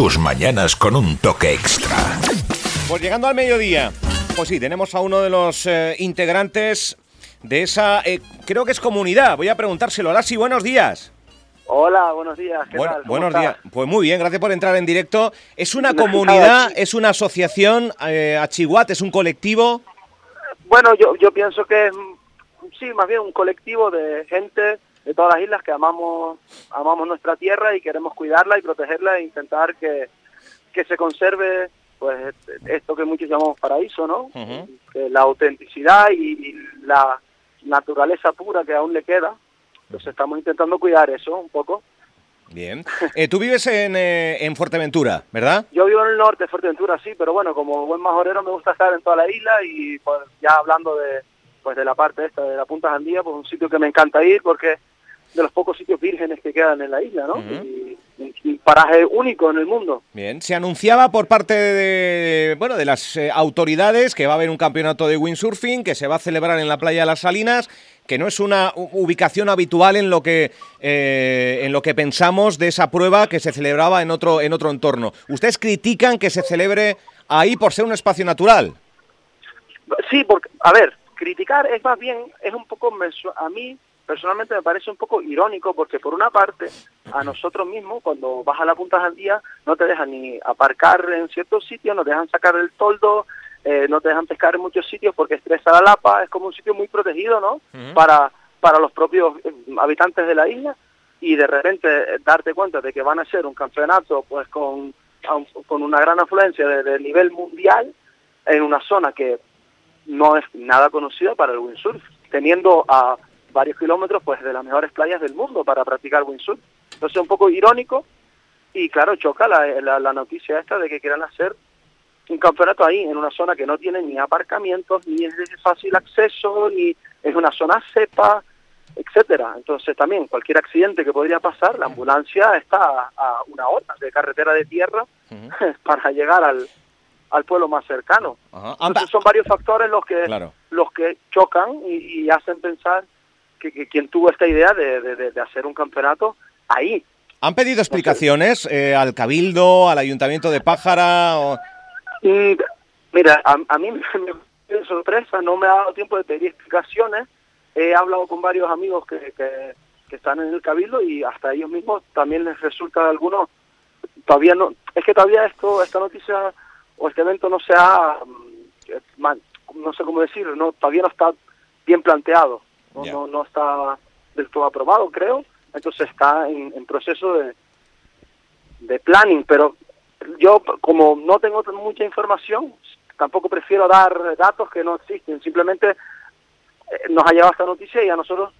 tus mañanas con un toque extra. Pues llegando al mediodía, pues sí, tenemos a uno de los eh, integrantes de esa, eh, creo que es comunidad. Voy a preguntárselo. Hola, sí, buenos días. Hola, buenos días. ¿qué Bueno, tal? ¿Cómo buenos días. Pues muy bien, gracias por entrar en directo. ¿Es una No, comunidad, es una asociación, eh, Achihuat, es un colectivo? Bueno, yo, yo pienso que es, sí, más bien un colectivo de gente de todas las islas que amamos amamos nuestra tierra y queremos cuidarla y protegerla e intentar que, que se conserve pues esto que muchos llamamos paraíso, ¿no? Ujú. Que la autenticidad y, y la naturaleza pura que aún le queda. Entonces estamos intentando cuidar eso un poco. Bien. Eh, tú vives en, eh, en Fuerteventura, ¿verdad? Yo vivo en el norte, Fuerteventura, sí, pero bueno, como buen majorero me gusta estar en toda la isla y pues, ya hablando de pues de la parte esta de la Punta Jandía, pues un sitio que me encanta ir porque de los pocos sitios vírgenes que quedan en la isla, ¿no? Y, paraje único en el mundo. Bien. Se anunciaba por parte de, bueno, de las eh, autoridades que va a haber un campeonato de windsurfing que se va a celebrar en la playa de las Salinas, que no es una ubicación habitual en lo que eh, en lo que pensamos de esa prueba que se celebraba en otro en otro entorno. Ustedes critican que se celebre ahí por ser un espacio natural. Sí, porque, a ver, criticar es más bien, es un poco, a mí personalmente me parece un poco irónico porque por una parte a nosotros mismos cuando vas a la Punta Jandía no te dejan ni aparcar en ciertos sitios, no te dejan sacar el toldo, eh, no te dejan pescar en muchos sitios porque estresa la lapa, es como un sitio muy protegido, ¿no? Para, para los propios eh, habitantes de la isla y de repente eh, darte cuenta de que van a ser un campeonato pues con, con una gran afluencia de, de nivel mundial en una zona que no es nada conocida para el windsurf, teniendo a varios kilómetros pues de las mejores playas del mundo para practicar windsurf. Entonces un poco irónico y claro, choca la, la, la noticia esta de que quieran hacer un campeonato ahí, en una zona que no tiene ni aparcamientos, ni es de fácil acceso, ni es una zona cepa, etcétera. Entonces también cualquier accidente que podría pasar, la ambulancia está a, a una hora de carretera de tierra para llegar al, al pueblo más cercano. Entonces son varios factores los que Claro. los que chocan y, y hacen pensar que, que quien tuvo esta idea de, de- de- de hacer un campeonato ahí. ¿Han pedido explicaciones eh, al Cabildo, al Ayuntamiento de Pájara? o- Y, mira, a, a mí me me sorpresa, no me ha dado tiempo de pedir explicaciones. He hablado con varios amigos que, que, que están en el cabildo y hasta ellos mismos también les resulta de algunos todavía no es que todavía esto esta noticia o este evento no se ha mm, eh, no sé cómo decirlo no todavía no está bien planteado no, Ya. no, no está del todo aprobado creo entonces está en, en proceso de de planning pero yo como no tengo mucha información tampoco prefiero dar datos que no existen simplemente eh, nos ha llegado esta noticia y a nosotros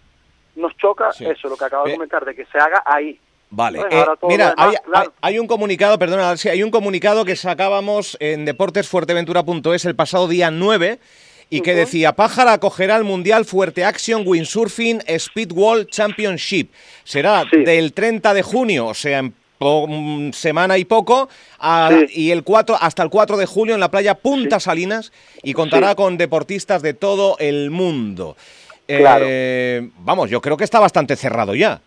nos choca Sí. eso lo que acabo de comentar de que se haga ahí Vale, Pues eh, mira, demás, hay, claro. hay- hay un comunicado, perdona, hay un comunicado que sacábamos en deportesfuerteventura.es el pasado día 9 y que decía, Pájara acogerá el Mundial Fuerte Action Windsurfing Speedwall Championship. Será Sí. del 30 de junio, o sea, en mm, semana y poco, a- Sí. y el 4, hasta el 4 de julio en la playa Punta Salinas y contará con deportistas de todo el mundo. Claro. Eh, vamos, yo creo que está bastante cerrado ya.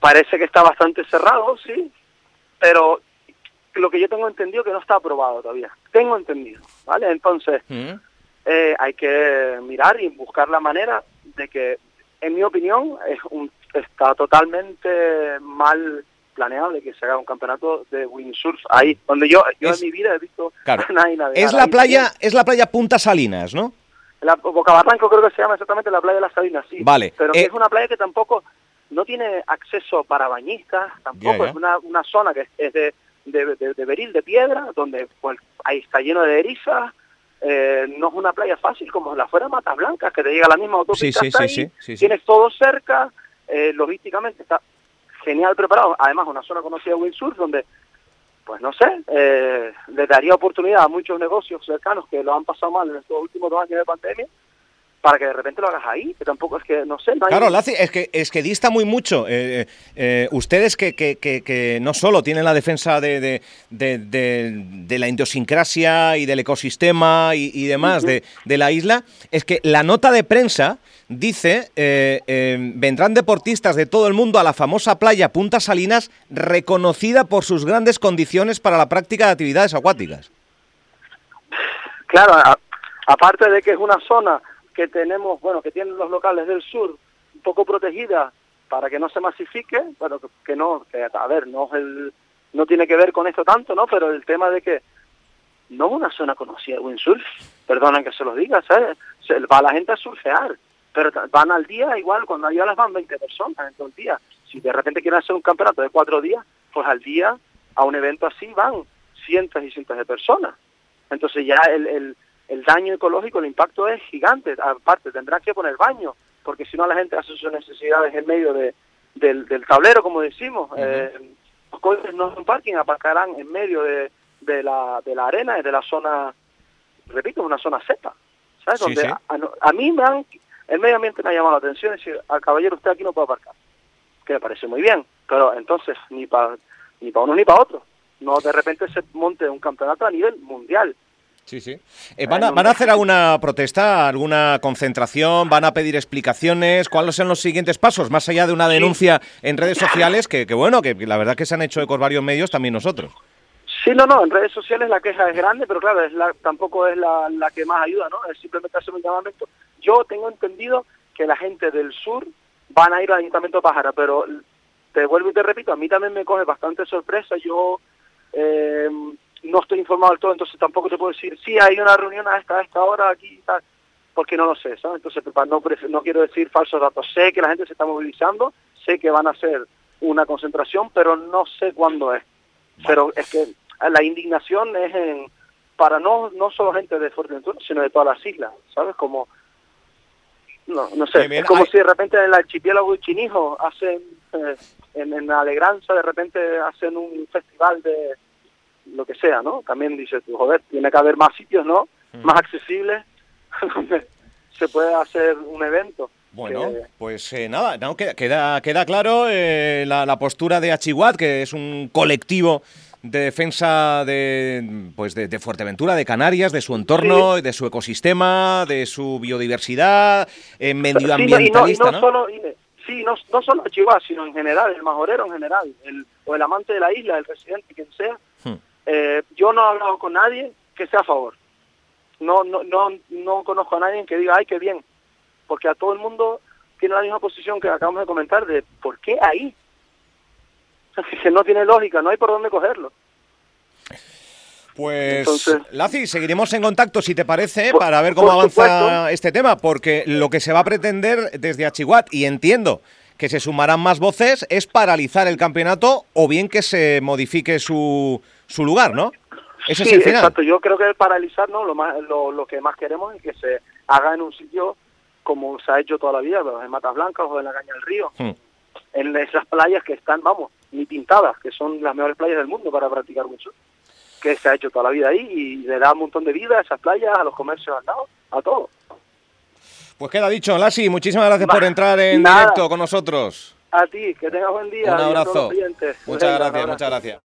parece que está bastante cerrado, sí, pero lo que yo tengo entendido que no está aprobado todavía. Tengo entendido, ¿vale? Entonces, ¿Mm? eh, hay que mirar y buscar la manera de que, en mi opinión, es un, está totalmente mal planeado de que se haga un campeonato de windsurf ahí, donde yo, yo Es- en mi vida he visto Claro. a nadie navegar Es la ahí. playa, es la playa Punta Salinas, ¿no? La Boca Barranco creo que se llama exactamente la playa de las Salinas, sí. Vale, Pero eh, es una playa que tampoco no tiene acceso para bañistas, tampoco es una, una zona que es, es de, de, de- de beril de piedra, donde pues, ahí está lleno de erizas. eh, no es una playa fácil como la fuera Matas Blancas, que te llega la misma autopista Sí, sí, hasta sí, ahí, tienes todo cerca, eh, logísticamente está genial preparado. Además, una zona conocida windsurf donde pues no sé, eh, le daría oportunidad a muchos negocios cercanos que lo han pasado mal en estos últimos dos años de pandemia para que de repente lo hagas ahí, que tampoco es que, no sé, no hay... Claro, Laci, es que, es que dista muy mucho. Eh, eh, eh, ustedes que, que, que, que, no solo tienen la defensa de, de, de, de, la idiosincrasia y del ecosistema y, y demás uh -huh. de, la isla, es que la nota de prensa dice, vendrán deportistas de todo el mundo a la famosa playa Punta Salinas, reconocida por sus grandes condiciones para la práctica de actividades acuáticas. Claro, a, aparte de que es una zona que tenemos, bueno, que tienen los locales del sur un poco protegida para que no se masifique, bueno, que, no, que a ver, no es el, no tiene que ver con esto tanto, ¿no? Pero el tema de que no es una zona conocida de windsurf, perdonen que se lo diga, ¿sabes? Va la gente a surfear, pero van al día igual, cuando hay olas van 20 personas en todo el día. Si de repente quieren hacer un campeonato de cuatro días, pues al día a un evento así van cientos y cientos de personas. Entonces ya el, el, el daño ecológico, el impacto es gigante. Aparte, tendrán que poner baño, porque si no la gente hace sus necesidades en medio de, del, del tablero, como decimos. Uh -huh. eh, los coches no son parking, aparcarán en medio de, de, la, de la arena, de la zona, repito, una zona seca. ¿Sabes? Sí, Donde sí. A, a, mí me han, el medio ambiente me ha llamado la atención y decir, al caballero usted aquí no puede aparcar. Que me parece muy bien, pero entonces ni para ni para uno ni para otro. No de repente se monte un campeonato a nivel mundial. Sí, sí. Eh, ¿van, a, ¿Van a hacer alguna protesta, alguna concentración? ¿Van a pedir explicaciones? ¿Cuáles son los siguientes pasos? Más allá de una denuncia en redes sociales, que, que, bueno, que la verdad que se han hecho ecos varios medios, también nosotros. Sí, no, no, en redes sociales la queja es grande, pero claro, es la, tampoco es la, la que más ayuda, ¿no? Es simplemente hacer un llamamiento. Yo tengo entendido que la gente del sur van a ir al Ayuntamiento de Pájara, pero te vuelvo y te repito, a mí también me coge bastante sorpresa. Yo eh, no estoy informado del todo, entonces tampoco te puedo decir, sí, hay una reunión a esta, a esta hora aquí y tal, porque no lo sé, ¿sabes? Entonces no, no quiero decir falsos datos. Sé que la gente se está movilizando, sé que van a hacer una concentración, pero no sé cuándo es. Pero es que la indignación es en, para no no solo gente de Fuerteventura, sino de todas las islas, ¿sabes? Como no, no sé, bien, es como si de repente en el archipiélago de Chinijo hacen, eh, en, en Alegranza de repente hacen un festival de lo que sea, ¿no? También dices tú, joder, tiene que haber más sitios, ¿no? Mm. Más accesibles donde se puede hacer un evento. Bueno, pues eh, nada, no, queda, queda claro eh, la, la, postura de Achihuat, que es un colectivo de defensa de, pues de, de Fuerteventura, de Canarias, de su entorno, sí. de su ecosistema, de su biodiversidad, eh, medioambientalista, sí, no, y no, Solo, y, sí, no, no solo Achihuat, sino en general, el majorero en general, el, o el amante de la isla, el residente, quien sea. Hmm. Eh, yo no he hablado con nadie que sea a favor. No, no, no, no conozco a nadie que diga, ay, qué bien, porque a todo el mundo tiene la misma posición que acabamos de comentar de ¿por qué ahí? que no tiene lógica, no hay por dónde cogerlo. Pues, Entonces, Laci, seguiremos en contacto, si te parece, por, para ver cómo avanza supuesto. este tema, porque lo que se va a pretender desde Achihuat, y entiendo que se sumarán más voces, es paralizar el campeonato o bien que se modifique su, su lugar, ¿no? Ese sí, es el final. exacto. Yo creo que paralizar, ¿no? Lo, más, lo, lo que más queremos es que se haga en un sitio como se ha hecho toda la vida, en Matas Blancas o en la Caña del Río. Hmm. En esas playas que están, vamos, ni pintadas, que son las mejores playas del mundo para practicar mucho, que se ha hecho toda la vida ahí y le da un montón de vida a esas playas, a los comercios al lado, a todo. Pues queda dicho, Lasi, muchísimas gracias por entrar en nada. directo con nosotros. A ti, que tengas buen día. Un abrazo. Muchas gracias, muchas gracias.